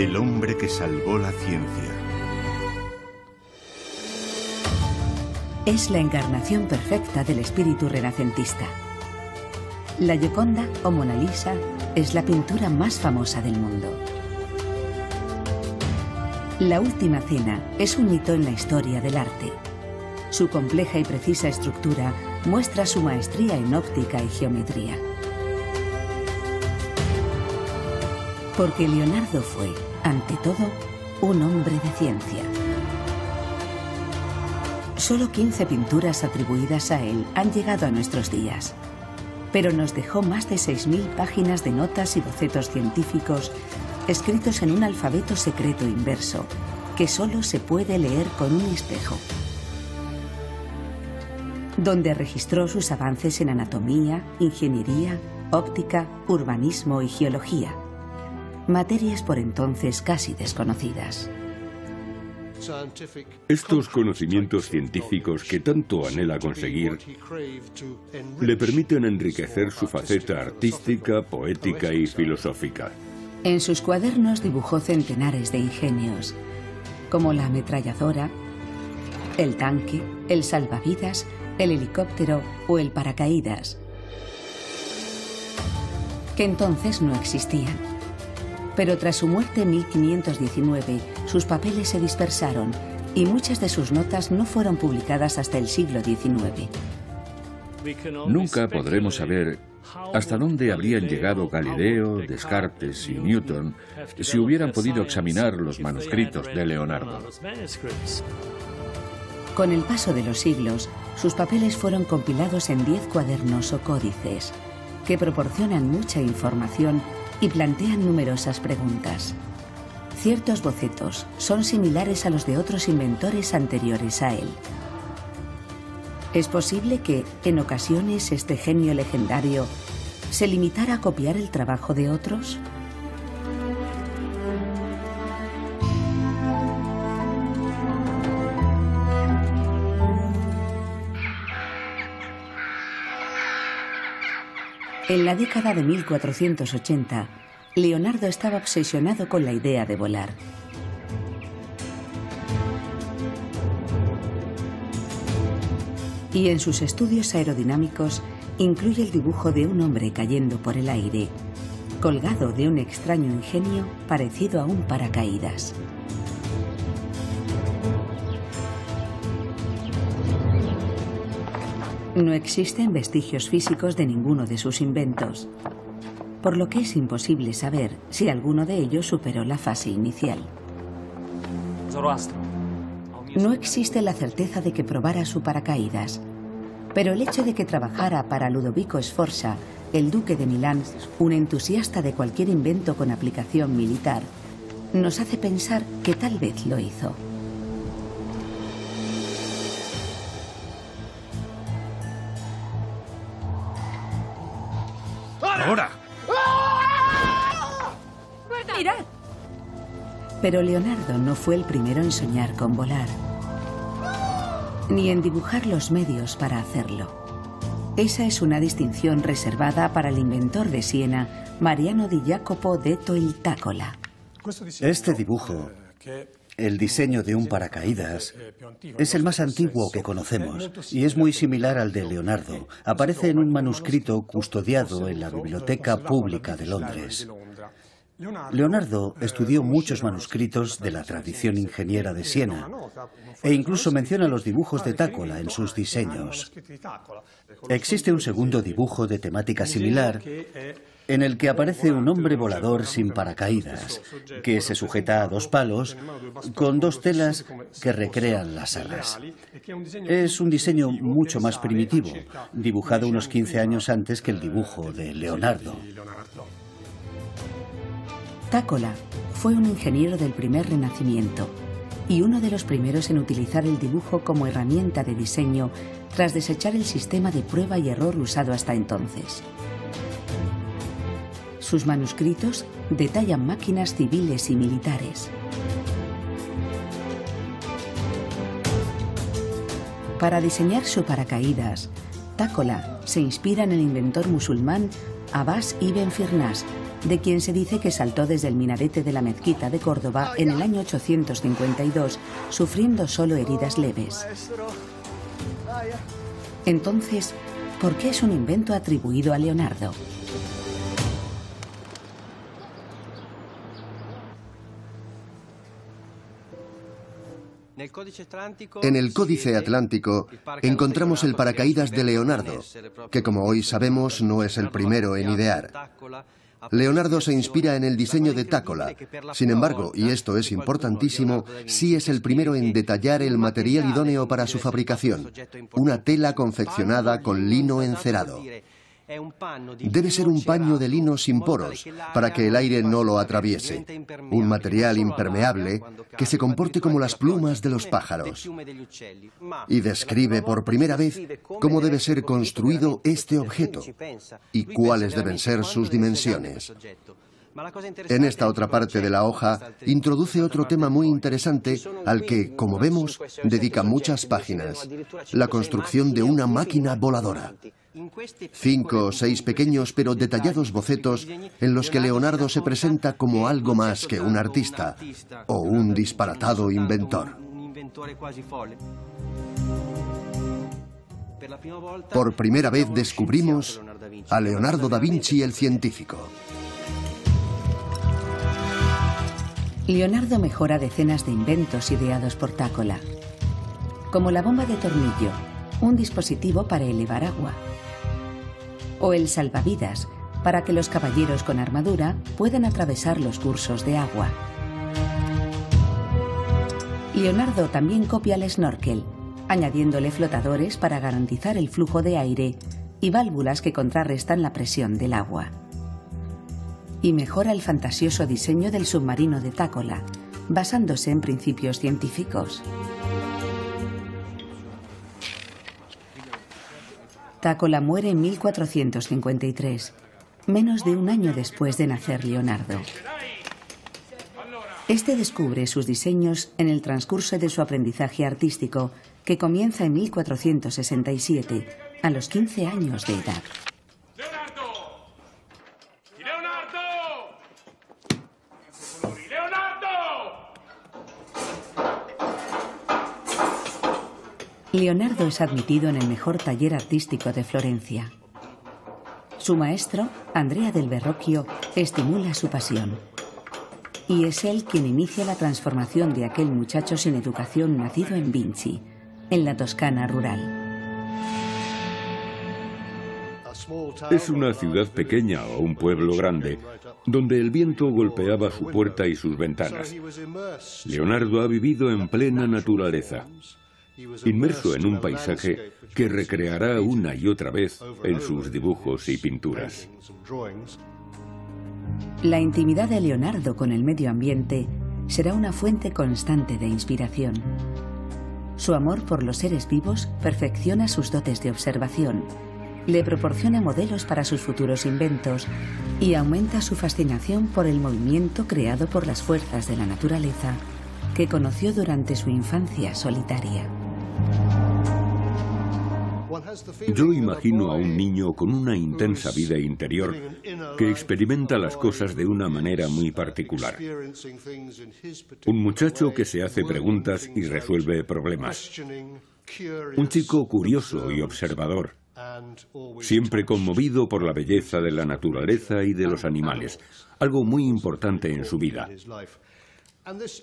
El hombre que salvó la ciencia. Es la encarnación perfecta del espíritu renacentista. La Gioconda o Mona Lisa es la pintura más famosa del mundo. La Última Cena es un hito en la historia del arte. Su compleja y precisa estructura muestra su maestría en óptica y geometría. Porque Leonardo fue, ante todo, un hombre de ciencia. Solo 15 pinturas atribuidas a él han llegado a nuestros días, pero nos dejó más de 6.000 páginas de notas y bocetos científicos escritos en un alfabeto secreto inverso que solo se puede leer con un espejo, donde registró sus avances en anatomía, ingeniería, óptica, urbanismo y geología materias por entonces casi desconocidas. Estos conocimientos científicos que tanto anhela conseguir le permiten enriquecer su faceta artística, poética y filosófica. En sus cuadernos dibujó centenares de ingenios, como la ametralladora, el tanque, el salvavidas, el helicóptero o el paracaídas, que entonces no existían. Pero tras su muerte en 1519, sus papeles se dispersaron y muchas de sus notas no fueron publicadas hasta el siglo XIX. Nunca podremos saber hasta dónde habrían llegado Galileo, Descartes y Newton si hubieran podido examinar los manuscritos de Leonardo. Con el paso de los siglos, sus papeles fueron compilados en diez cuadernos o códices, que proporcionan mucha información y plantean numerosas preguntas. Ciertos bocetos son similares a los de otros inventores anteriores a él. ¿Es posible que, en ocasiones, este genio legendario se limitara a copiar el trabajo de otros? En la década de 1480, Leonardo estaba obsesionado con la idea de volar. Y en sus estudios aerodinámicos incluye el dibujo de un hombre cayendo por el aire, colgado de un extraño ingenio parecido a un paracaídas. No existen vestigios físicos de ninguno de sus inventos, por lo que es imposible saber si alguno de ellos superó la fase inicial. No existe la certeza de que probara su paracaídas, pero el hecho de que trabajara para Ludovico Sforza, el duque de Milán, un entusiasta de cualquier invento con aplicación militar, nos hace pensar que tal vez lo hizo. Pero Leonardo no fue el primero en soñar con volar, ni en dibujar los medios para hacerlo. Esa es una distinción reservada para el inventor de Siena, Mariano di Jacopo detto il Tacola. Este dibujo, el diseño de un paracaídas, es el más antiguo que conocemos y es muy similar al de Leonardo. Aparece en un manuscrito custodiado en la Biblioteca Pública de Londres. Leonardo estudió muchos manuscritos de la tradición ingeniera de Siena e incluso menciona los dibujos de Tácola en sus diseños. Existe un segundo dibujo de temática similar en el que aparece un hombre volador sin paracaídas, que se sujeta a dos palos con dos telas que recrean las alas. Es un diseño mucho más primitivo, dibujado unos 15 años antes que el dibujo de Leonardo. Tácola fue un ingeniero del primer renacimiento y uno de los primeros en utilizar el dibujo como herramienta de diseño tras desechar el sistema de prueba y error usado hasta entonces. Sus manuscritos detallan máquinas civiles y militares. Para diseñar su paracaídas, Tácola se inspira en el inventor musulmán Abbas ibn Firnas, de quien se dice que saltó desde el minarete de la mezquita de Córdoba en el año 852, sufriendo solo heridas leves. Entonces, ¿por qué es un invento atribuido a Leonardo? En el Códice Atlántico encontramos el paracaídas de Leonardo, que como hoy sabemos no es el primero en idear. Leonardo se inspira en el diseño de Tácola. Sin embargo, y esto es importantísimo, sí es el primero en detallar el material idóneo para su fabricación, una tela confeccionada con lino encerado. Debe ser un paño de lino sin poros para que el aire no lo atraviese, un material impermeable que se comporte como las plumas de los pájaros. Y describe por primera vez cómo debe ser construido este objeto y cuáles deben ser sus dimensiones. En esta otra parte de la hoja introduce otro tema muy interesante al que, como vemos, dedica muchas páginas, la construcción de una máquina voladora. Cinco o seis pequeños pero detallados bocetos en los que Leonardo se presenta como algo más que un artista o un disparatado inventor. Por primera vez descubrimos a Leonardo da Vinci el científico. Leonardo mejora decenas de inventos ideados por Tácola, como la bomba de tornillo, un dispositivo para elevar agua, o el salvavidas, para que los caballeros con armadura puedan atravesar los cursos de agua. Leonardo también copia el snorkel, añadiéndole flotadores para garantizar el flujo de aire y válvulas que contrarrestan la presión del agua. Y mejora el fantasioso diseño del submarino de Tácola, basándose en principios científicos. Tácola muere en 1453, menos de un año después de nacer Leonardo. Este descubre sus diseños en el transcurso de su aprendizaje artístico, que comienza en 1467, a los 15 años de edad. Leonardo es admitido en el mejor taller artístico de Florencia. Su maestro, Andrea del Verrocchio, estimula su pasión. Y es él quien inicia la transformación de aquel muchacho sin educación nacido en Vinci, en la Toscana rural. Es una ciudad pequeña o un pueblo grande, donde el viento golpeaba su puerta y sus ventanas. Leonardo ha vivido en plena naturaleza inmerso en un paisaje que recreará una y otra vez en sus dibujos y pinturas. La intimidad de Leonardo con el medio ambiente será una fuente constante de inspiración. Su amor por los seres vivos perfecciona sus dotes de observación, le proporciona modelos para sus futuros inventos y aumenta su fascinación por el movimiento creado por las fuerzas de la naturaleza que conoció durante su infancia solitaria. Yo imagino a un niño con una intensa vida interior que experimenta las cosas de una manera muy particular. Un muchacho que se hace preguntas y resuelve problemas. Un chico curioso y observador, siempre conmovido por la belleza de la naturaleza y de los animales, algo muy importante en su vida.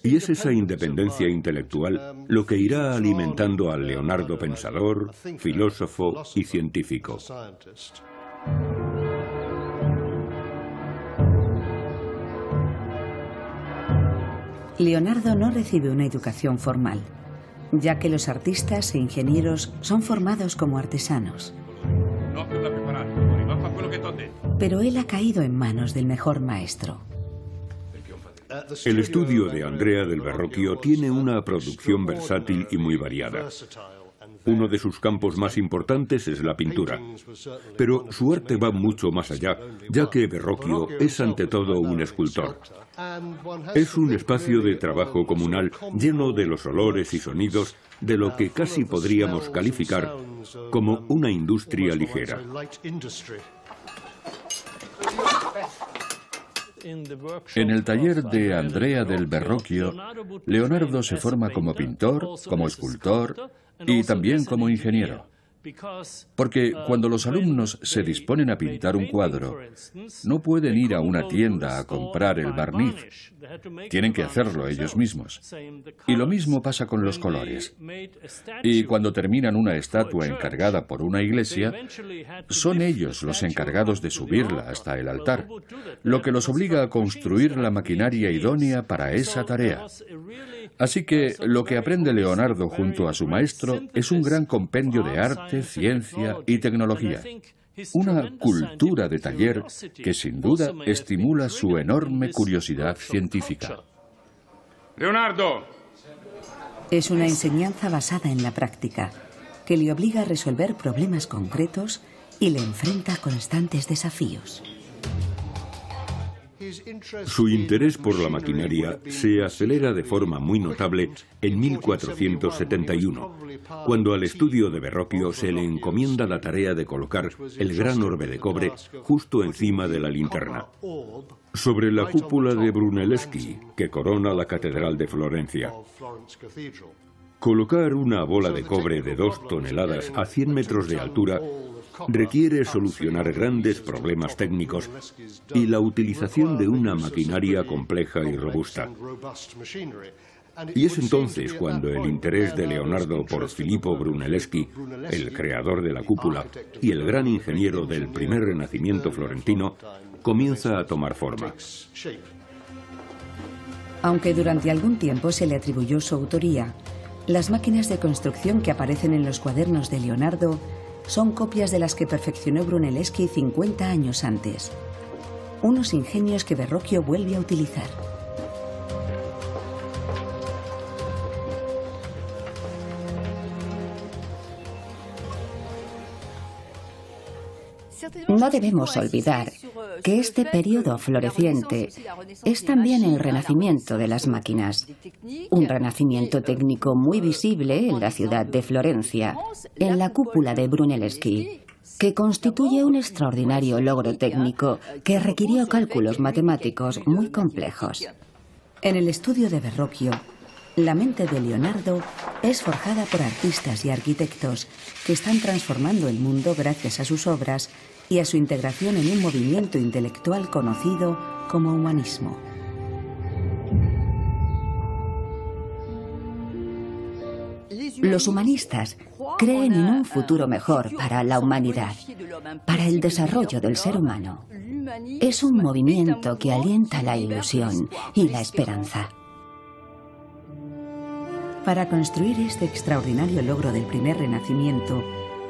Y es esa independencia intelectual lo que irá alimentando al Leonardo pensador, filósofo y científico. Leonardo no recibe una educación formal, ya que los artistas e ingenieros son formados como artesanos. Pero él ha caído en manos del mejor maestro. El estudio de Andrea del Verrocchio tiene una producción versátil y muy variada. Uno de sus campos más importantes es la pintura. Pero su arte va mucho más allá, ya que Verrocchio es ante todo un escultor. Es un espacio de trabajo comunal lleno de los olores y sonidos de lo que casi podríamos calificar como una industria ligera. En el taller de Andrea del Verrocchio, Leonardo se forma como pintor, como escultor y también como ingeniero. Porque cuando los alumnos se disponen a pintar un cuadro, no pueden ir a una tienda a comprar el barniz. Tienen que hacerlo ellos mismos. Y lo mismo pasa con los colores. Y cuando terminan una estatua encargada por una iglesia, son ellos los encargados de subirla hasta el altar, lo que los obliga a construir la maquinaria idónea para esa tarea. Así que lo que aprende Leonardo junto a su maestro es un gran compendio de arte, ciencia y tecnología. Una cultura de taller que sin duda estimula su enorme curiosidad científica. Leonardo. Es una enseñanza basada en la práctica, que le obliga a resolver problemas concretos y le enfrenta a constantes desafíos. Su interés por la maquinaria se acelera de forma muy notable en 1471, cuando al estudio de Verrocchio se le encomienda la tarea de colocar el gran orbe de cobre justo encima de la linterna, sobre la cúpula de Brunelleschi que corona la Catedral de Florencia. Colocar una bola de cobre de dos toneladas a 100 metros de altura requiere solucionar grandes problemas técnicos y la utilización de una maquinaria compleja y robusta. Y es entonces cuando el interés de Leonardo por Filippo Brunelleschi, el creador de la cúpula y el gran ingeniero del primer renacimiento florentino, comienza a tomar forma. Aunque durante algún tiempo se le atribuyó su autoría, las máquinas de construcción que aparecen en los cuadernos de Leonardo son copias de las que perfeccionó Brunelleschi 50 años antes. Unos ingenios que Verrocchio vuelve a utilizar. No debemos olvidar que este periodo floreciente es también el renacimiento de las máquinas, un renacimiento técnico muy visible en la ciudad de Florencia, en la cúpula de Brunelleschi, que constituye un extraordinario logro técnico que requirió cálculos matemáticos muy complejos. En el estudio de Verrocchio, la mente de Leonardo es forjada por artistas y arquitectos que están transformando el mundo gracias a sus obras y a su integración en un movimiento intelectual conocido como humanismo. Los humanistas creen en un futuro mejor para la humanidad, para el desarrollo del ser humano. Es un movimiento que alienta la ilusión y la esperanza. Para construir este extraordinario logro del primer renacimiento,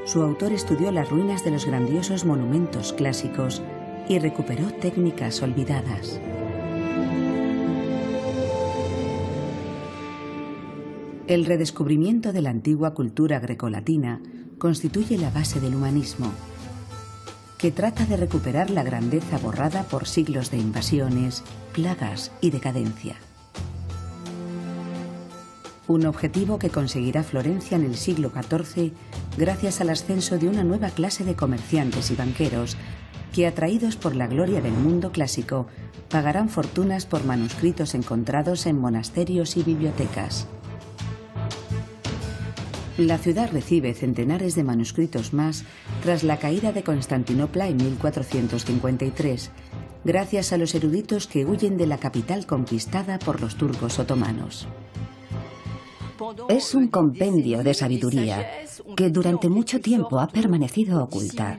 su autor estudió las ruinas de los grandiosos monumentos clásicos y recuperó técnicas olvidadas. El redescubrimiento de la antigua cultura grecolatina constituye la base del humanismo, que trata de recuperar la grandeza borrada por siglos de invasiones, plagas y decadencia. Un objetivo que conseguirá Florencia en el siglo XIV gracias al ascenso de una nueva clase de comerciantes y banqueros que, atraídos por la gloria del mundo clásico, pagarán fortunas por manuscritos encontrados en monasterios y bibliotecas. La ciudad recibe centenares de manuscritos más tras la caída de Constantinopla en 1453, gracias a los eruditos que huyen de la capital conquistada por los turcos otomanos. Es un compendio de sabiduría que durante mucho tiempo ha permanecido oculta.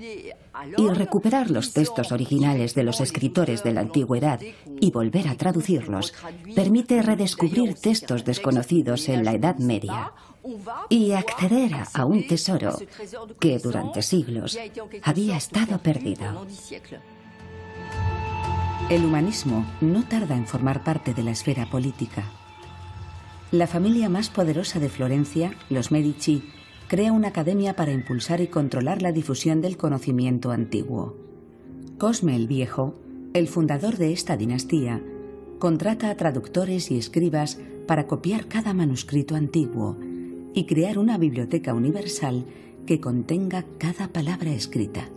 Y recuperar los textos originales de los escritores de la antigüedad y volver a traducirlos permite redescubrir textos desconocidos en la Edad Media y acceder a un tesoro que durante siglos había estado perdido. El humanismo no tarda en formar parte de la esfera política. La familia más poderosa de Florencia, los Medici, crea una academia para impulsar y controlar la difusión del conocimiento antiguo. Cosme el Viejo, el fundador de esta dinastía, contrata a traductores y escribas para copiar cada manuscrito antiguo y crear una biblioteca universal que contenga cada palabra escrita.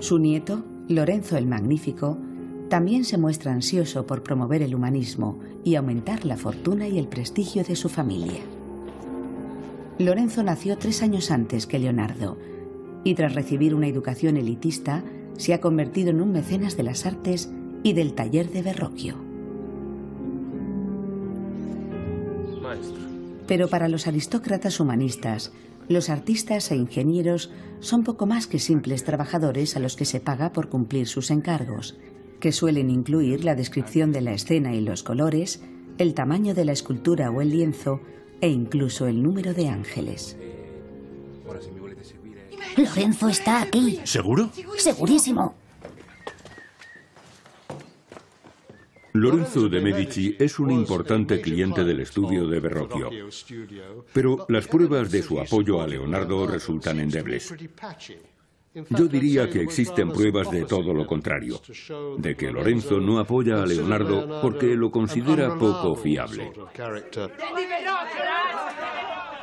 Su nieto, Lorenzo el Magnífico, también se muestra ansioso por promover el humanismo y aumentar la fortuna y el prestigio de su familia. Lorenzo nació tres años antes que Leonardo y tras recibir una educación elitista se ha convertido en un mecenas de las artes y del taller de Verrocchio. Pero para los aristócratas humanistas, los artistas e ingenieros son poco más que simples trabajadores a los que se paga por cumplir sus encargos, que suelen incluir la descripción de la escena y los colores, el tamaño de la escultura o el lienzo e incluso el número de ángeles. Lorenzo está aquí. ¿Seguro? Segurísimo. Lorenzo de Medici es un importante cliente del estudio de Verrocchio, pero las pruebas de su apoyo a Leonardo resultan endebles. Yo diría que existen pruebas de todo lo contrario, de que Lorenzo no apoya a Leonardo porque lo considera poco fiable.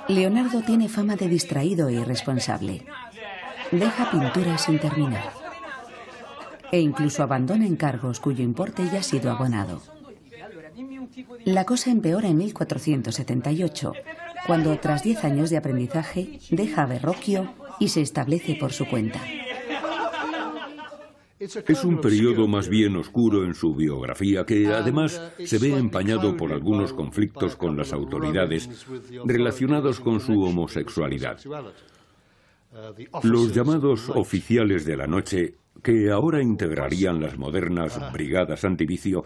Leonardo tiene fama de distraído e irresponsable. Deja pinturas sin terminar. E incluso abandona encargos cuyo importe ya ha sido abonado. La cosa empeora en 1478, cuando tras 10 años de aprendizaje deja a Verrocchio y se establece por su cuenta. Es un periodo más bien oscuro en su biografía que además se ve empañado por algunos conflictos con las autoridades relacionados con su homosexualidad. Los llamados oficiales de la noche que ahora integrarían las modernas brigadas antivicio,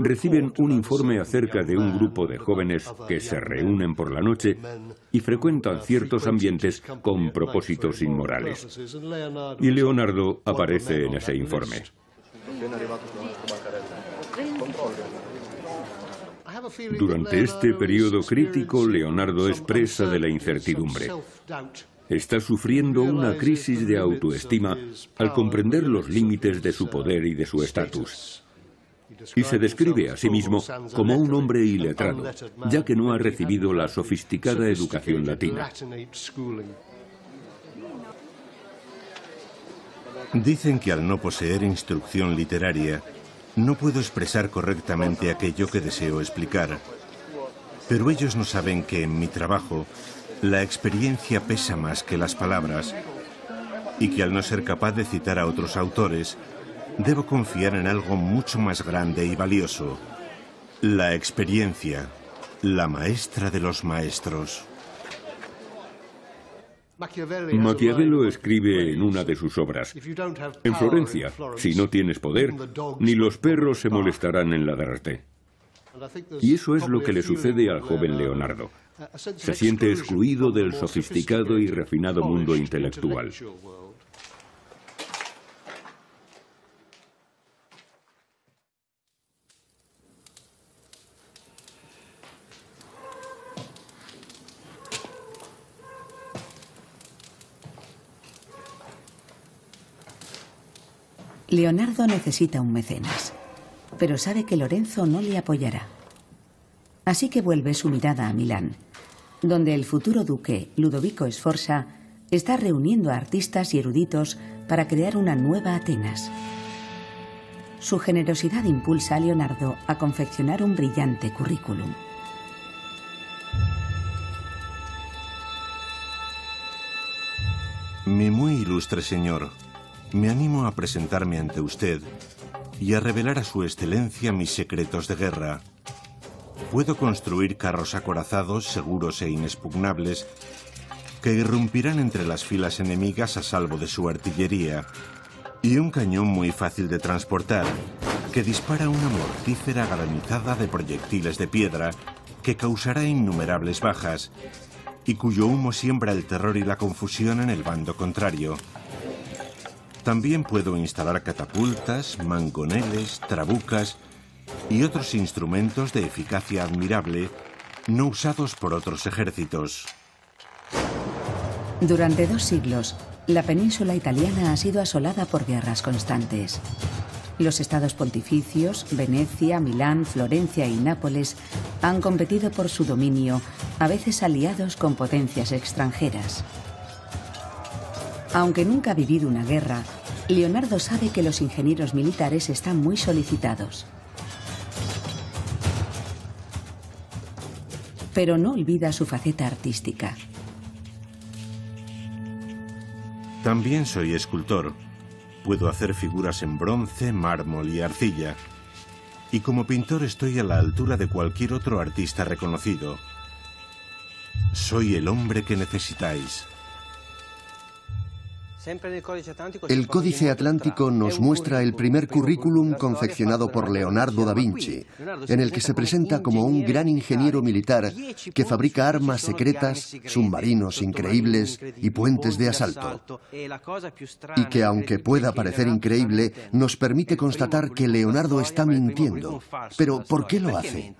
reciben un informe acerca de un grupo de jóvenes que se reúnen por la noche y frecuentan ciertos ambientes con propósitos inmorales. Y Leonardo aparece en ese informe. Durante este periodo crítico, Leonardo es presa de la incertidumbre está sufriendo una crisis de autoestima al comprender los límites de su poder y de su estatus. Y se describe a sí mismo como un hombre iletrado, ya que no ha recibido la sofisticada educación latina. Dicen que al no poseer instrucción literaria, no puedo expresar correctamente aquello que deseo explicar. Pero ellos no saben que en mi trabajo la experiencia pesa más que las palabras y que al no ser capaz de citar a otros autores, debo confiar en algo mucho más grande y valioso. La experiencia, la maestra de los maestros. Maquiavelo escribe en una de sus obras, en Florencia, si no tienes poder, ni los perros se molestarán en ladrarte. Y eso es lo que le sucede al joven Leonardo. Se siente excluido del sofisticado y refinado mundo intelectual. Leonardo necesita un mecenas, pero sabe que Lorenzo no le apoyará. Así que vuelve su mirada a Milán, donde el futuro duque, Ludovico Sforza, está reuniendo a artistas y eruditos para crear una nueva Atenas. Su generosidad impulsa a Leonardo a confeccionar un brillante currículum. Mi muy ilustre señor, me animo a presentarme ante usted y a revelar a su excelencia mis secretos de guerra Puedo construir carros acorazados, seguros e inexpugnables, que irrumpirán entre las filas enemigas a salvo de su artillería, y un cañón muy fácil de transportar, que dispara una mortífera granizada de proyectiles de piedra que causará innumerables bajas, y cuyo humo siembra el terror y la confusión en el bando contrario. También puedo instalar catapultas, mangoneles, trabucas y otros instrumentos de eficacia admirable no usados por otros ejércitos. Durante dos siglos, la península italiana ha sido asolada por guerras constantes. Los estados pontificios, Venecia, Milán, Florencia y Nápoles han competido por su dominio, a veces aliados con potencias extranjeras. Aunque nunca ha vivido una guerra, Leonardo sabe que los ingenieros militares están muy solicitados. Pero no olvida su faceta artística. También soy escultor. Puedo hacer figuras en bronce, mármol y arcilla. Y como pintor estoy a la altura de cualquier otro artista reconocido. Soy el hombre que necesitáis. El Códice Atlántico nos muestra el primer currículum confeccionado por Leonardo da Vinci, en el que se presenta como un gran ingeniero militar que fabrica armas secretas, submarinos increíbles y puentes de asalto. Y que aunque pueda parecer increíble, nos permite constatar que Leonardo está mintiendo. Pero ¿por qué lo hace?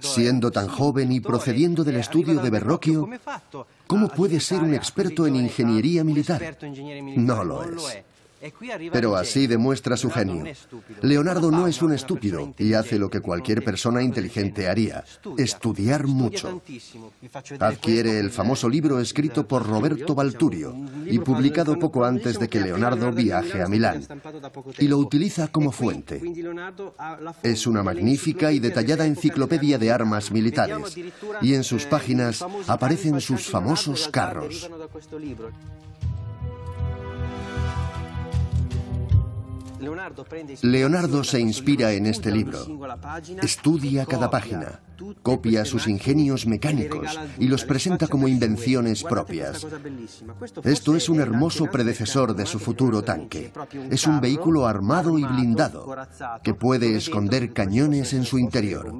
Siendo tan joven y procediendo del estudio de Verrocchio, ¿cómo puede ser un experto en ingeniería militar? No lo es. Pero así demuestra su genio. Leonardo no es un estúpido y hace lo que cualquier persona inteligente haría, estudiar mucho. Adquiere el famoso libro escrito por Roberto Balturio y publicado poco antes de que Leonardo viaje a Milán, y lo utiliza como fuente. Es una magnífica y detallada enciclopedia de armas militares, y en sus páginas aparecen sus famosos carros. Leonardo se inspira en este libro, estudia cada página, copia sus ingenios mecánicos y los presenta como invenciones propias. Esto es un hermoso predecesor de su futuro tanque. Es un vehículo armado y blindado que puede esconder cañones en su interior.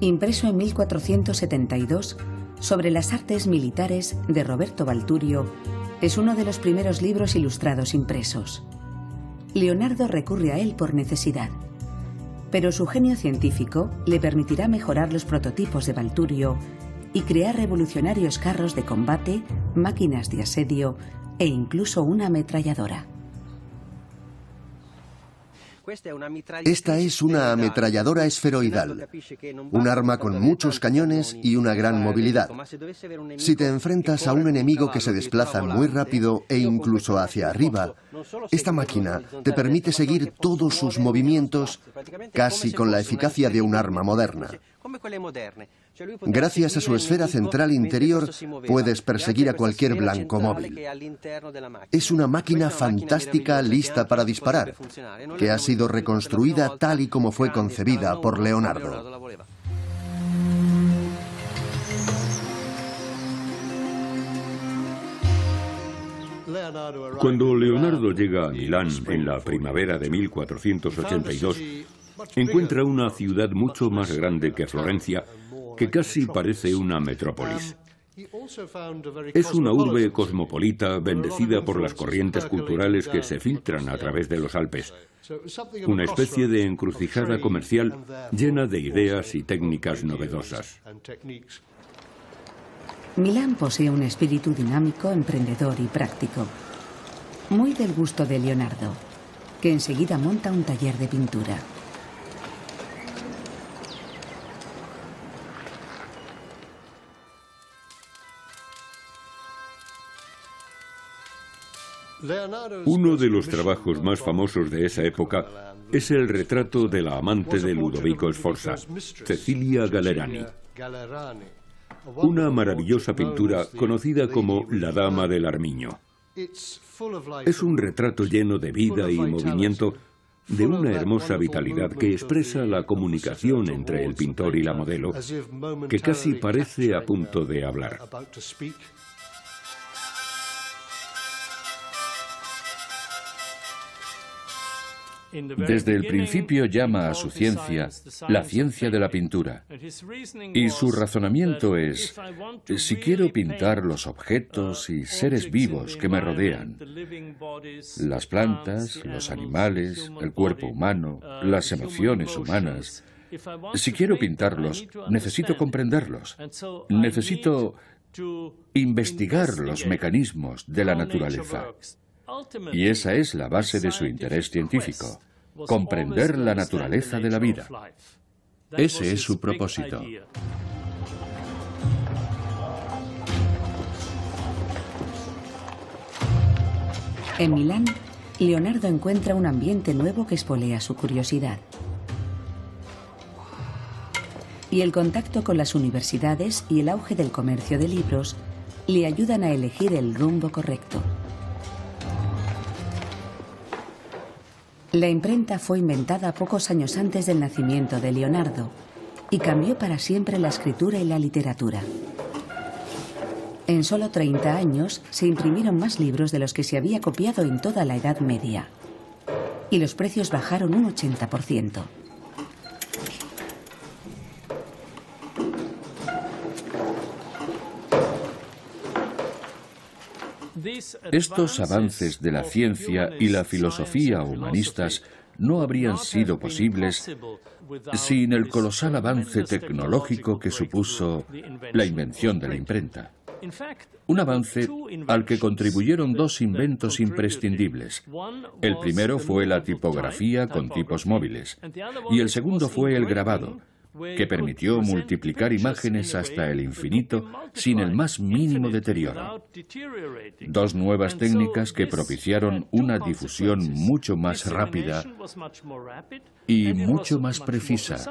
Impreso en 1472 sobre las artes militares de Roberto Balturio, es uno de los primeros libros ilustrados impresos. Leonardo recurre a él por necesidad. Pero su genio científico le permitirá mejorar los prototipos de Balturio y crear revolucionarios carros de combate, máquinas de asedio e incluso una ametralladora. Esta es una ametralladora esferoidal, un arma con muchos cañones y una gran movilidad. Si te enfrentas a un enemigo que se desplaza muy rápido e incluso hacia arriba, esta máquina te permite seguir todos sus movimientos casi con la eficacia de un arma moderna. Gracias a su esfera central interior puedes perseguir a cualquier blanco móvil. Es una máquina fantástica lista para disparar, que ha sido reconstruida tal y como fue concebida por Leonardo. Cuando Leonardo llega a Milán en la primavera de 1482, encuentra una ciudad mucho más grande que Florencia que casi parece una metrópolis. Es una urbe cosmopolita bendecida por las corrientes culturales que se filtran a través de los Alpes. Una especie de encrucijada comercial llena de ideas y técnicas novedosas. Milán posee un espíritu dinámico, emprendedor y práctico. Muy del gusto de Leonardo, que enseguida monta un taller de pintura. Uno de los trabajos más famosos de esa época es el retrato de la amante de Ludovico Sforza, Cecilia Gallerani. Una maravillosa pintura conocida como La Dama del Armiño. Es un retrato lleno de vida y movimiento, de una hermosa vitalidad que expresa la comunicación entre el pintor y la modelo, que casi parece a punto de hablar. Desde el principio llama a su ciencia la ciencia de la pintura. Y su razonamiento es, si quiero pintar los objetos y seres vivos que me rodean, las plantas, los animales, el cuerpo humano, las emociones humanas, si quiero pintarlos, necesito comprenderlos. Necesito investigar los mecanismos de la naturaleza. Y esa es la base de su interés científico, comprender la naturaleza de la vida. Ese es su propósito. En Milán, Leonardo encuentra un ambiente nuevo que espolea su curiosidad. Y el contacto con las universidades y el auge del comercio de libros le ayudan a elegir el rumbo correcto. La imprenta fue inventada pocos años antes del nacimiento de Leonardo y cambió para siempre la escritura y la literatura. En solo 30 años se imprimieron más libros de los que se había copiado en toda la Edad Media. Y los precios bajaron un 80%. Estos avances de la ciencia y la filosofía humanistas no habrían sido posibles sin el colosal avance tecnológico que supuso la invención de la imprenta. Un avance al que contribuyeron dos inventos imprescindibles. El primero fue la tipografía con tipos móviles y el segundo fue el grabado, que permitió multiplicar imágenes hasta el infinito sin el más mínimo deterioro. Dos nuevas técnicas que propiciaron una difusión mucho más rápida y mucho más precisa.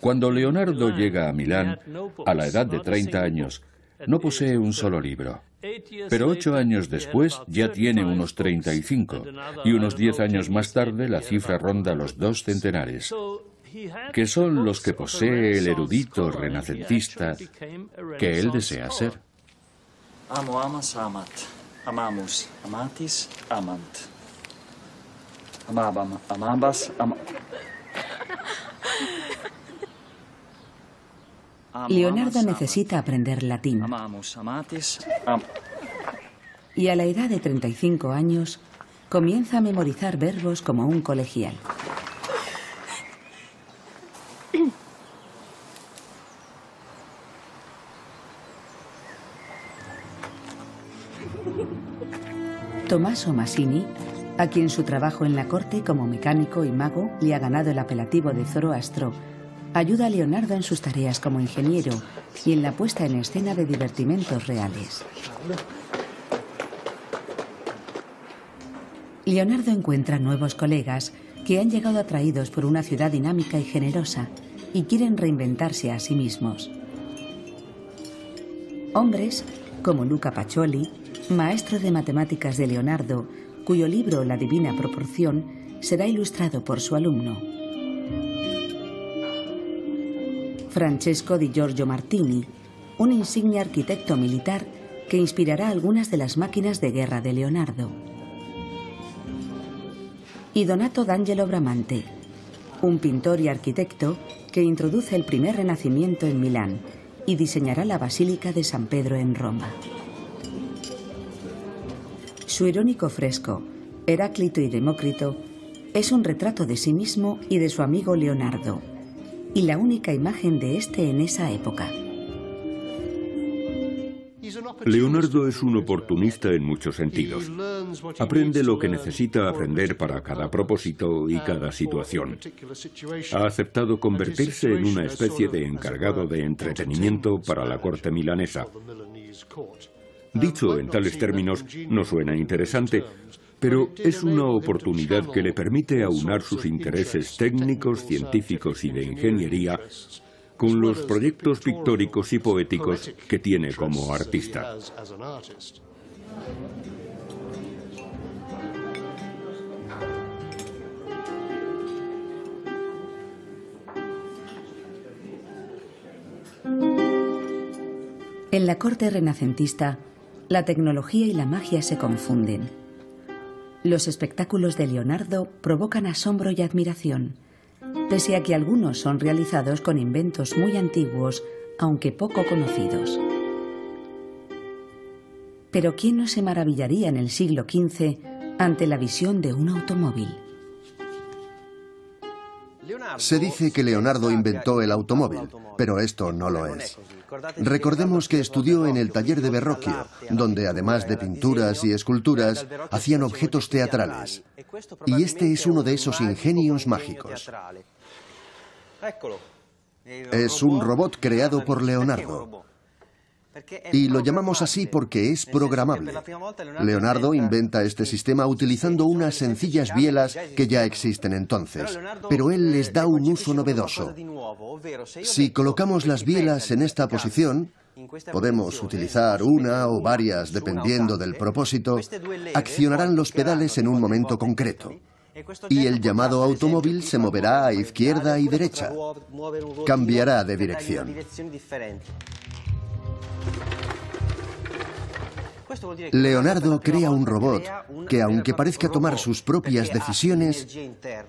Cuando Leonardo llega a Milán, a la edad de 30 años, no posee un solo libro. Pero ocho años después ya tiene unos 35 y unos diez años más tarde la cifra ronda los dos centenares, que son los que posee el erudito renacentista que él desea ser. Amo, amas, amat. Amamos, amatis, amant. Amabam, amabas, am... Leonardo necesita aprender latín. Y a la edad de 35 años comienza a memorizar verbos como un colegial. Tommaso Massini, a quien su trabajo en la corte como mecánico y mago le ha ganado el apelativo de Zoroastro, ayuda a Leonardo en sus tareas como ingeniero y en la puesta en escena de divertimentos reales. Leonardo encuentra nuevos colegas que han llegado atraídos por una ciudad dinámica y generosa y quieren reinventarse a sí mismos. Hombres como Luca Pacioli, maestro de matemáticas de Leonardo, cuyo libro La Divina Proporción será ilustrado por su alumno. Francesco di Giorgio Martini, un insigne arquitecto militar que inspirará algunas de las máquinas de guerra de Leonardo. Y Donato d'Angelo Bramante, un pintor y arquitecto que introduce el primer renacimiento en Milán y diseñará la Basílica de San Pedro en Roma. Su irónico fresco, Heráclito y Demócrito, es un retrato de sí mismo y de su amigo Leonardo, y la única imagen de este en esa época. Leonardo es un oportunista en muchos sentidos. Aprende lo que necesita aprender para cada propósito y cada situación. Ha aceptado convertirse en una especie de encargado de entretenimiento para la corte milanesa. Dicho en tales términos, no suena interesante, pero es una oportunidad que le permite aunar sus intereses técnicos, científicos y de ingeniería con los proyectos pictóricos y poéticos que tiene como artista. En la corte renacentista, la tecnología y la magia se confunden. Los espectáculos de Leonardo provocan asombro y admiración, pese a que algunos son realizados con inventos muy antiguos, aunque poco conocidos. Pero ¿quién no se maravillaría en el siglo XV ante la visión de un automóvil? Se dice que Leonardo inventó el automóvil, pero esto no lo es. Recordemos que estudió en el taller de Verrocchio, donde además de pinturas y esculturas, hacían objetos teatrales. Y este es uno de esos ingenios mágicos. Es un robot creado por Leonardo. Y lo llamamos así porque es programable. Leonardo inventa este sistema utilizando unas sencillas bielas que ya existen entonces, pero él les da un uso novedoso. Si colocamos las bielas en esta posición, podemos utilizar una o varias dependiendo del propósito, accionarán los pedales en un momento concreto. Y el llamado automóvil se moverá a izquierda y derecha. Cambiará de dirección. Leonardo crea un robot que, aunque parezca tomar sus propias decisiones,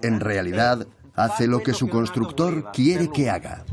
en realidad hace lo que su constructor quiere que haga.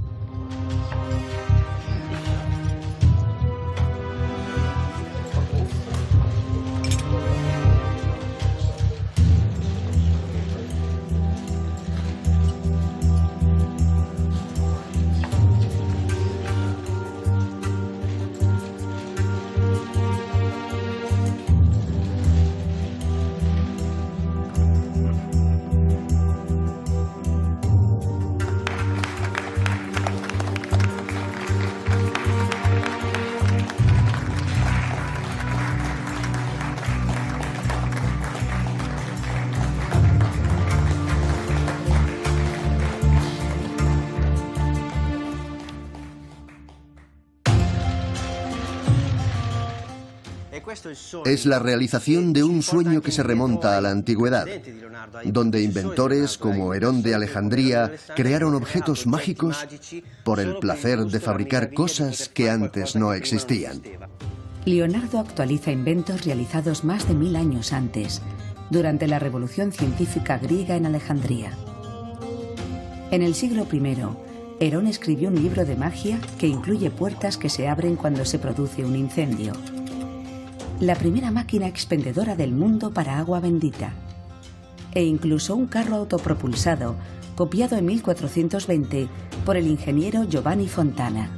Es la realización de un sueño que se remonta a la antigüedad, donde inventores como Herón de Alejandría crearon objetos mágicos por el placer de fabricar cosas que antes no existían. Leonardo actualiza inventos realizados más de mil años antes, durante la revolución científica griega en Alejandría. En el siglo I, Herón escribió un libro de magia que incluye puertas que se abren cuando se produce un incendio la primera máquina expendedora del mundo para agua bendita, e incluso un carro autopropulsado, copiado en 1420 por el ingeniero Giovanni Fontana.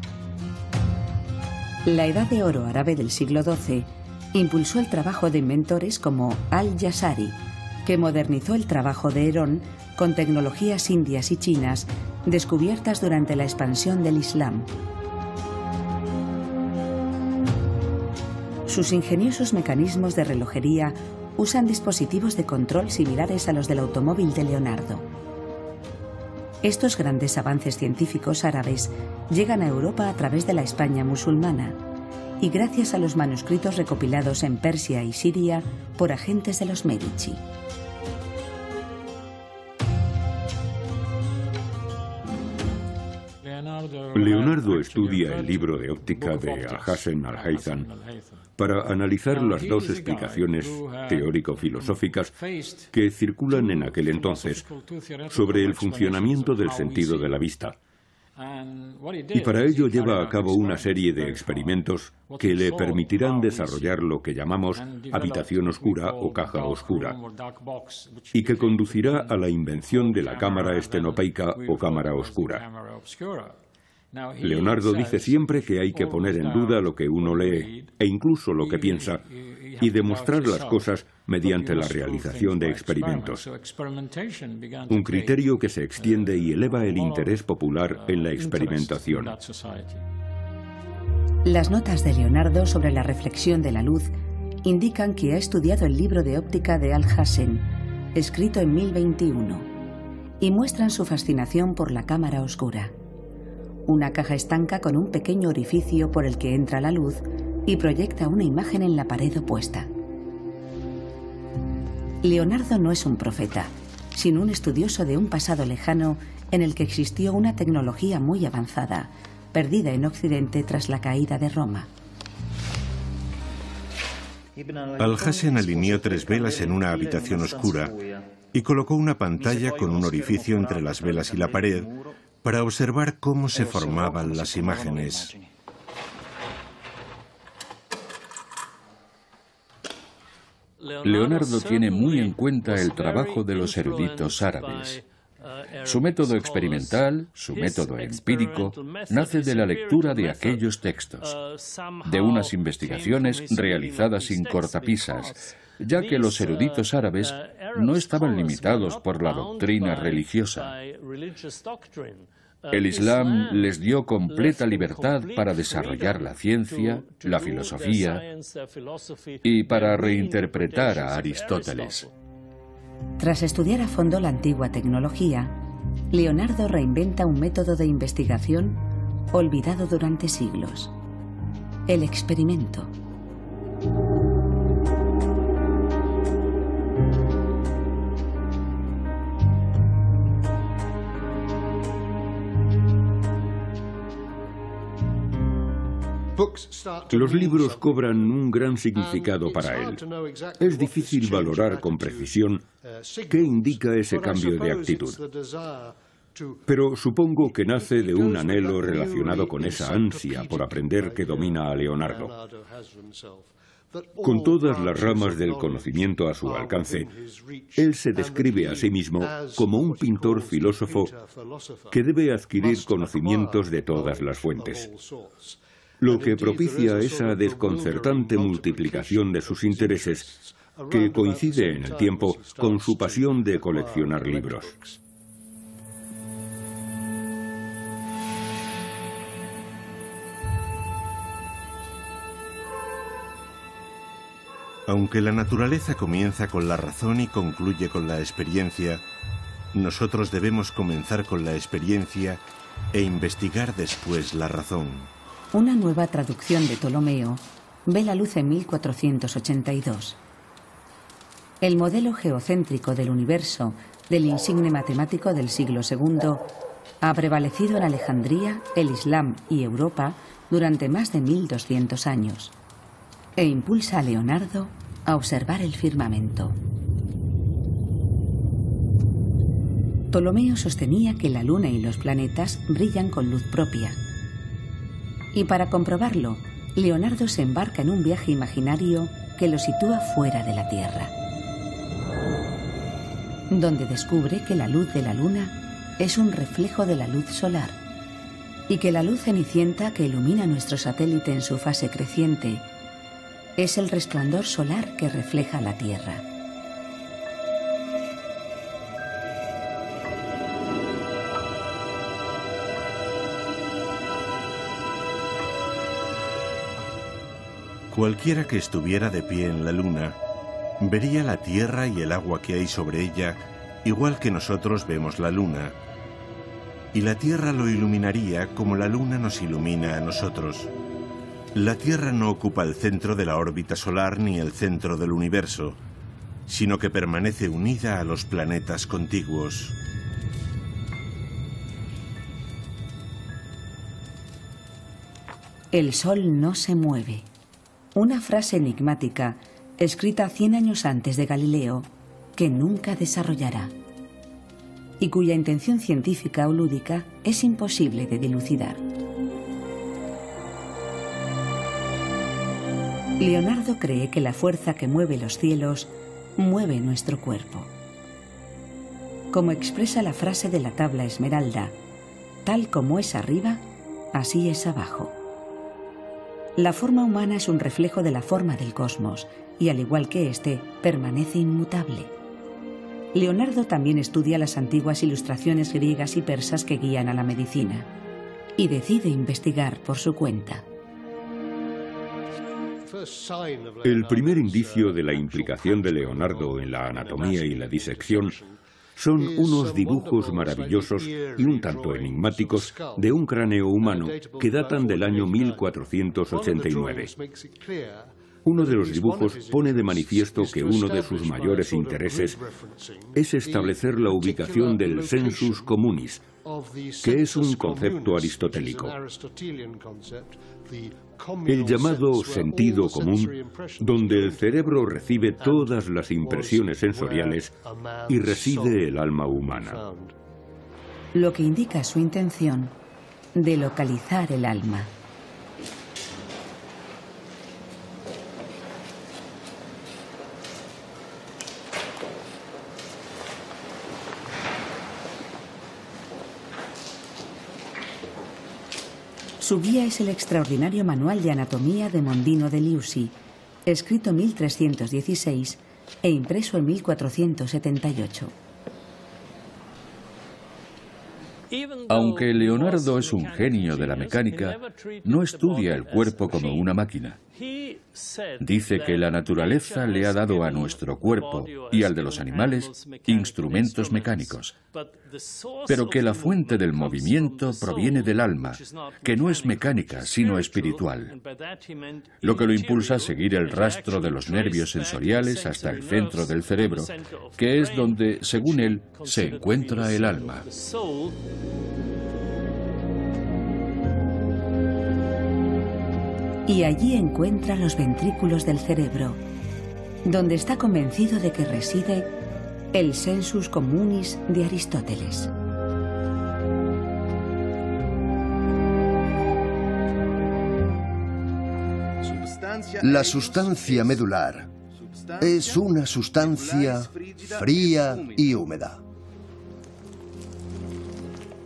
La Edad de Oro árabe del siglo XII impulsó el trabajo de inventores como Al-Yazari, que modernizó el trabajo de Herón con tecnologías indias y chinas descubiertas durante la expansión del Islam. Sus ingeniosos mecanismos de relojería usan dispositivos de control similares a los del automóvil de Leonardo. Estos grandes avances científicos árabes llegan a Europa a través de la España musulmana y gracias a los manuscritos recopilados en Persia y Siria por agentes de los Medici. Leonardo estudia el libro de óptica de Al-Hassan al-Haytham para analizar las dos explicaciones teórico-filosóficas que circulan en aquel entonces sobre el funcionamiento del sentido de la vista. Y para ello lleva a cabo una serie de experimentos que le permitirán desarrollar lo que llamamos habitación oscura o caja oscura, y que conducirá a la invención de la cámara estenopeica o cámara oscura. Leonardo dice siempre que hay que poner en duda lo que uno lee e incluso lo que piensa y demostrar las cosas mediante la realización de experimentos. Un criterio que se extiende y eleva el interés popular en la experimentación. Las notas de Leonardo sobre la reflexión de la luz indican que ha estudiado el libro de óptica de Al-Hassen, escrito en 1021, y muestran su fascinación por la cámara oscura una caja estanca con un pequeño orificio por el que entra la luz y proyecta una imagen en la pared opuesta. Leonardo no es un profeta, sino un estudioso de un pasado lejano en el que existió una tecnología muy avanzada, perdida en Occidente tras la caída de Roma. Al-Hassan alineó tres velas en una habitación oscura y colocó una pantalla con un orificio entre las velas y la pared para observar cómo se formaban las imágenes. Leonardo tiene muy en cuenta el trabajo de los eruditos árabes. Su método experimental, su método empírico, nace de la lectura de aquellos textos, de unas investigaciones realizadas sin cortapisas, ya que los eruditos árabes no estaban limitados por la doctrina religiosa. El Islam les dio completa libertad para desarrollar la ciencia, la filosofía y para reinterpretar a Aristóteles. Tras estudiar a fondo la antigua tecnología, Leonardo reinventa un método de investigación olvidado durante siglos. El experimento. Los libros cobran un gran significado para él. Es difícil valorar con precisión qué indica ese cambio de actitud. Pero supongo que nace de un anhelo relacionado con esa ansia por aprender que domina a Leonardo. Con todas las ramas del conocimiento a su alcance, él se describe a sí mismo como un pintor filósofo que debe adquirir conocimientos de todas las fuentes lo que propicia esa desconcertante multiplicación de sus intereses que coincide en el tiempo con su pasión de coleccionar libros. Aunque la naturaleza comienza con la razón y concluye con la experiencia, nosotros debemos comenzar con la experiencia e investigar después la razón. Una nueva traducción de Ptolomeo ve la luz en 1482. El modelo geocéntrico del universo del insigne matemático del siglo II ha prevalecido en Alejandría, el Islam y Europa durante más de 1200 años e impulsa a Leonardo a observar el firmamento. Ptolomeo sostenía que la luna y los planetas brillan con luz propia. Y para comprobarlo, Leonardo se embarca en un viaje imaginario que lo sitúa fuera de la Tierra, donde descubre que la luz de la luna es un reflejo de la luz solar y que la luz cenicienta que ilumina nuestro satélite en su fase creciente es el resplandor solar que refleja la Tierra. Cualquiera que estuviera de pie en la luna vería la Tierra y el agua que hay sobre ella igual que nosotros vemos la luna. Y la Tierra lo iluminaría como la luna nos ilumina a nosotros. La Tierra no ocupa el centro de la órbita solar ni el centro del universo, sino que permanece unida a los planetas contiguos. El Sol no se mueve. Una frase enigmática escrita 100 años antes de Galileo que nunca desarrollará y cuya intención científica o lúdica es imposible de dilucidar. Leonardo cree que la fuerza que mueve los cielos mueve nuestro cuerpo. Como expresa la frase de la tabla esmeralda, tal como es arriba, así es abajo. La forma humana es un reflejo de la forma del cosmos y al igual que éste, permanece inmutable. Leonardo también estudia las antiguas ilustraciones griegas y persas que guían a la medicina y decide investigar por su cuenta. El primer indicio de la implicación de Leonardo en la anatomía y la disección son unos dibujos maravillosos y un tanto enigmáticos de un cráneo humano que datan del año 1489. Uno de los dibujos pone de manifiesto que uno de sus mayores intereses es establecer la ubicación del sensus communis, que es un concepto aristotélico. El llamado sentido común, donde el cerebro recibe todas las impresiones sensoriales y reside el alma humana. Lo que indica su intención de localizar el alma. Su guía es el extraordinario Manual de Anatomía de Mondino de Liusi, escrito en 1316 e impreso en 1478. Aunque Leonardo es un genio de la mecánica, no estudia el cuerpo como una máquina. Dice que la naturaleza le ha dado a nuestro cuerpo y al de los animales instrumentos mecánicos, pero que la fuente del movimiento proviene del alma, que no es mecánica, sino espiritual, lo que lo impulsa a seguir el rastro de los nervios sensoriales hasta el centro del cerebro, que es donde, según él, se encuentra el alma. Y allí encuentra los ventrículos del cerebro, donde está convencido de que reside el sensus communis de Aristóteles. La sustancia medular es una sustancia fría y húmeda.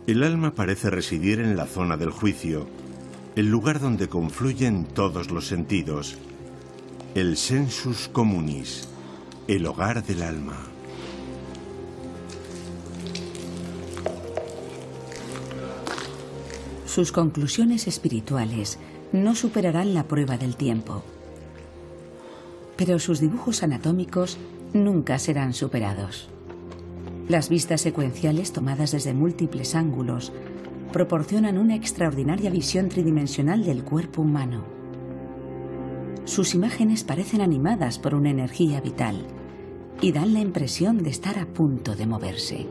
El alma parece residir en la zona del juicio, el lugar donde confluyen todos los sentidos, el sensus communis, el hogar del alma. Sus conclusiones espirituales no superarán la prueba del tiempo, pero sus dibujos anatómicos nunca serán superados. Las vistas secuenciales tomadas desde múltiples ángulos proporcionan una extraordinaria visión tridimensional del cuerpo humano. Sus imágenes parecen animadas por una energía vital y dan la impresión de estar a punto de moverse.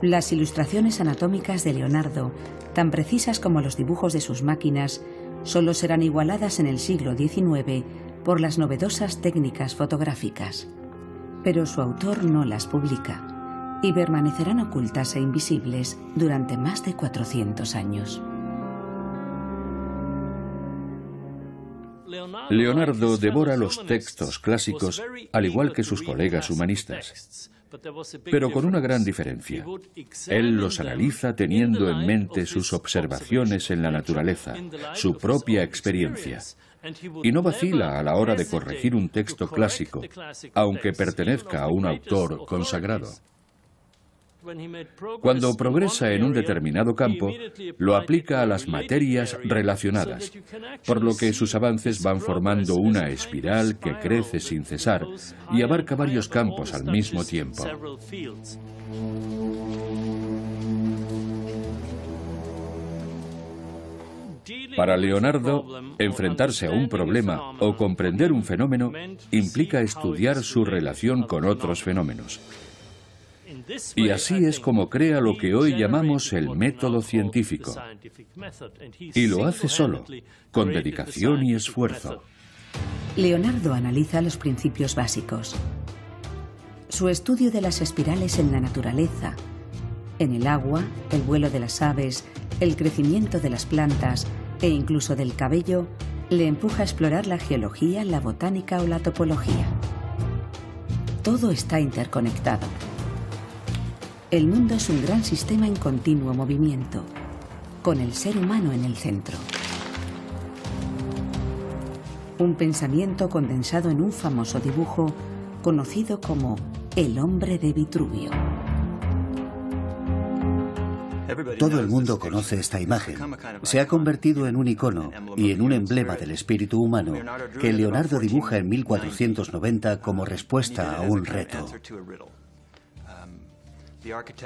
Las ilustraciones anatómicas de Leonardo, tan precisas como los dibujos de sus máquinas, solo serán igualadas en el siglo XIX por las novedosas técnicas fotográficas. Pero su autor no las publica y permanecerán ocultas e invisibles durante más de 400 años. Leonardo devora los textos clásicos al igual que sus colegas humanistas, pero con una gran diferencia. Él los analiza teniendo en mente sus observaciones en la naturaleza, su propia experiencia, y no vacila a la hora de corregir un texto clásico, aunque pertenezca a un autor consagrado. Cuando progresa en un determinado campo, lo aplica a las materias relacionadas, por lo que sus avances van formando una espiral que crece sin cesar y abarca varios campos al mismo tiempo. Para Leonardo, enfrentarse a un problema o comprender un fenómeno implica estudiar su relación con otros fenómenos. Y así es como crea lo que hoy llamamos el método científico. Y lo hace solo, con dedicación y esfuerzo. Leonardo analiza los principios básicos. Su estudio de las espirales en la naturaleza, en el agua, el vuelo de las aves, el crecimiento de las plantas e incluso del cabello, le empuja a explorar la geología, la botánica o la topología. Todo está interconectado. El mundo es un gran sistema en continuo movimiento, con el ser humano en el centro. Un pensamiento condensado en un famoso dibujo conocido como El hombre de Vitruvio. Todo el mundo conoce esta imagen. Se ha convertido en un icono y en un emblema del espíritu humano que Leonardo dibuja en 1490 como respuesta a un reto.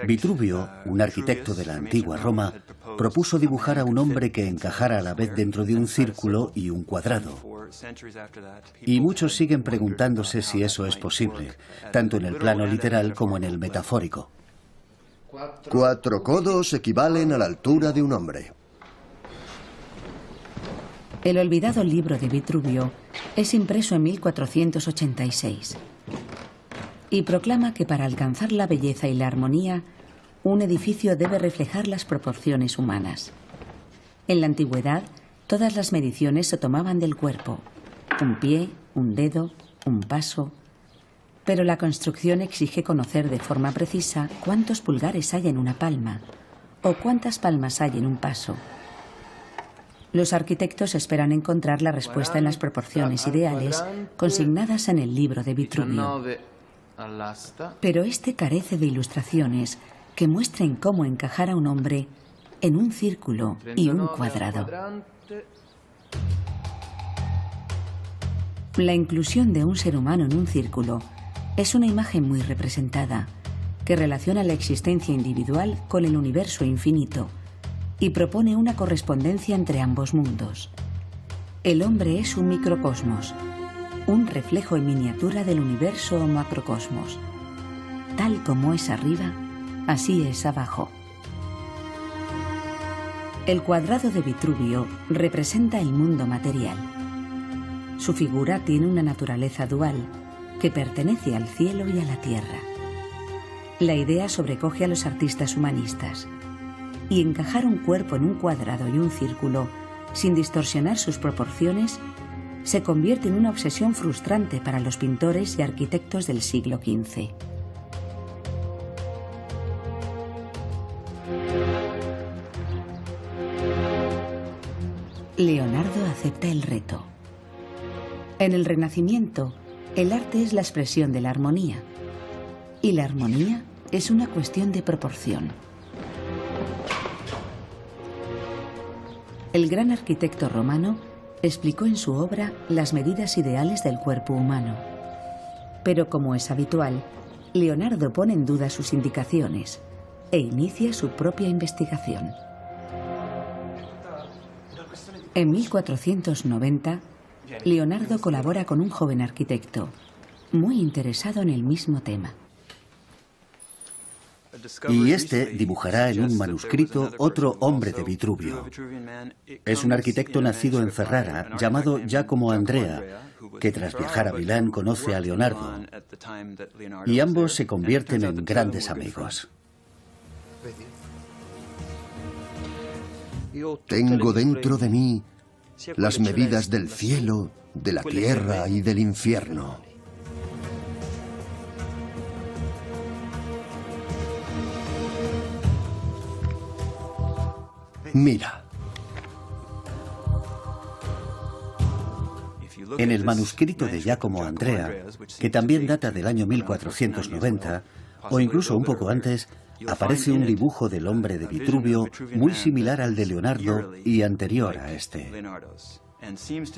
Vitruvio, un arquitecto de la antigua Roma, propuso dibujar a un hombre que encajara a la vez dentro de un círculo y un cuadrado. Y muchos siguen preguntándose si eso es posible, tanto en el plano literal como en el metafórico. Cuatro codos equivalen a la altura de un hombre. El olvidado libro de Vitruvio es impreso en 1486 y proclama que para alcanzar la belleza y la armonía, un edificio debe reflejar las proporciones humanas. En la antigüedad, todas las mediciones se tomaban del cuerpo, un pie, un dedo, un paso, pero la construcción exige conocer de forma precisa cuántos pulgares hay en una palma o cuántas palmas hay en un paso. Los arquitectos esperan encontrar la respuesta en las proporciones ideales consignadas en el libro de Vitruvio. Pero este carece de ilustraciones que muestren cómo encajar a un hombre en un círculo y un cuadrado. La inclusión de un ser humano en un círculo es una imagen muy representada que relaciona la existencia individual con el universo infinito y propone una correspondencia entre ambos mundos. El hombre es un microcosmos, un reflejo en miniatura del universo o macrocosmos. Tal como es arriba, así es abajo. El cuadrado de Vitruvio representa el mundo material. Su figura tiene una naturaleza dual que pertenece al cielo y a la tierra. La idea sobrecoge a los artistas humanistas y encajar un cuerpo en un cuadrado y un círculo sin distorsionar sus proporciones se convierte en una obsesión frustrante para los pintores y arquitectos del siglo XV. Leonardo acepta el reto. En el Renacimiento, el arte es la expresión de la armonía. Y la armonía es una cuestión de proporción. El gran arquitecto romano explicó en su obra las medidas ideales del cuerpo humano. Pero como es habitual, Leonardo pone en duda sus indicaciones e inicia su propia investigación. En 1490, Leonardo colabora con un joven arquitecto, muy interesado en el mismo tema. Y este dibujará en un manuscrito otro hombre de Vitruvio. Es un arquitecto nacido en Ferrara llamado Giacomo Andrea, que tras viajar a Milán conoce a Leonardo. Y ambos se convierten en grandes amigos. Tengo dentro de mí las medidas del cielo, de la tierra y del infierno. Mira. En el manuscrito de Giacomo Andrea, que también data del año 1490, o incluso un poco antes, aparece un dibujo del hombre de Vitruvio muy similar al de Leonardo y anterior a este.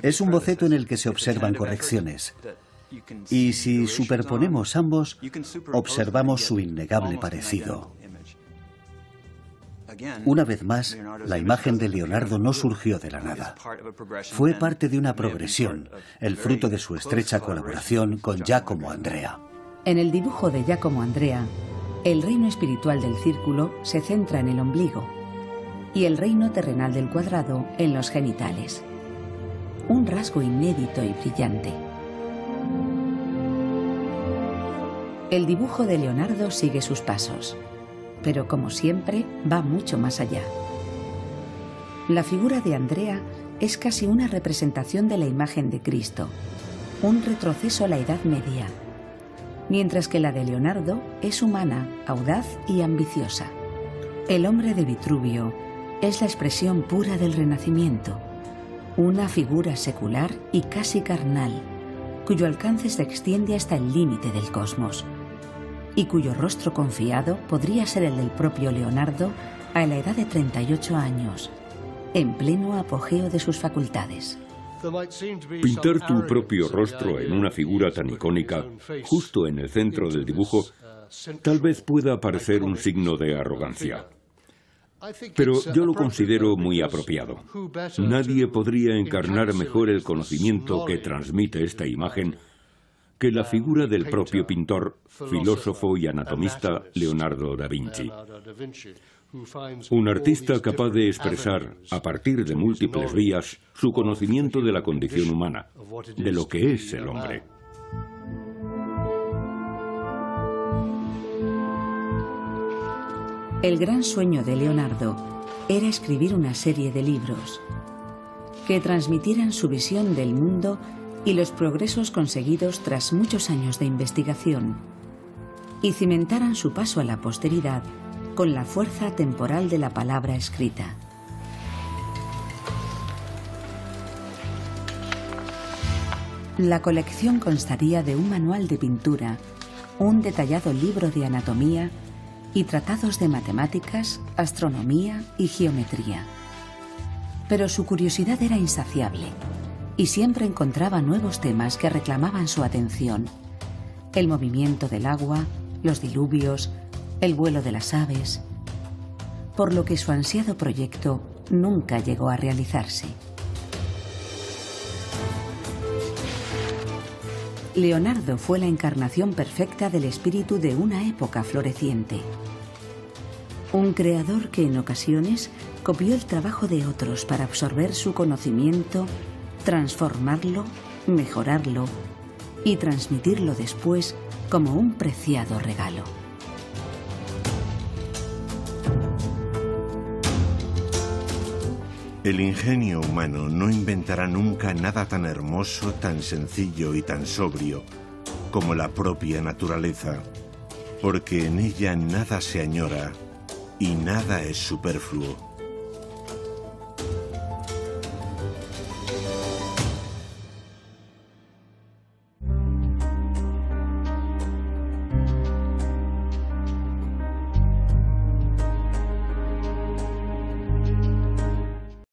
Es un boceto en el que se observan correcciones. Y si superponemos ambos, observamos su innegable parecido. Una vez más, la imagen de Leonardo no surgió de la nada. Fue parte de una progresión, el fruto de su estrecha colaboración con Giacomo Andrea. En el dibujo de Giacomo Andrea, el reino espiritual del círculo se centra en el ombligo y el reino terrenal del cuadrado en los genitales. Un rasgo inédito y brillante. El dibujo de Leonardo sigue sus pasos pero como siempre va mucho más allá. La figura de Andrea es casi una representación de la imagen de Cristo, un retroceso a la Edad Media, mientras que la de Leonardo es humana, audaz y ambiciosa. El hombre de Vitruvio es la expresión pura del Renacimiento, una figura secular y casi carnal, cuyo alcance se extiende hasta el límite del cosmos y cuyo rostro confiado podría ser el del propio Leonardo a la edad de 38 años, en pleno apogeo de sus facultades. Pintar tu propio rostro en una figura tan icónica, justo en el centro del dibujo, tal vez pueda parecer un signo de arrogancia. Pero yo lo considero muy apropiado. Nadie podría encarnar mejor el conocimiento que transmite esta imagen que la figura del propio pintor, filósofo y anatomista Leonardo da Vinci. Un artista capaz de expresar, a partir de múltiples vías, su conocimiento de la condición humana, de lo que es el hombre. El gran sueño de Leonardo era escribir una serie de libros que transmitieran su visión del mundo y los progresos conseguidos tras muchos años de investigación y cimentaran su paso a la posteridad con la fuerza temporal de la palabra escrita. La colección constaría de un manual de pintura un detallado libro de anatomía y tratados de matemáticas, astronomía y geometría. Pero su curiosidad era insaciable y siempre encontraba nuevos temas que reclamaban su atención. El movimiento del agua, los diluvios, el vuelo de las aves, por lo que su ansiado proyecto nunca llegó a realizarse. Leonardo fue la encarnación perfecta del espíritu de una época floreciente. Un creador que en ocasiones copió el trabajo de otros para absorber su conocimiento, transformarlo, mejorarlo y transmitirlo después como un preciado regalo. El ingenio humano no inventará nunca nada tan hermoso, tan sencillo y tan sobrio como la propia naturaleza, porque en ella nada se añora y nada es superfluo.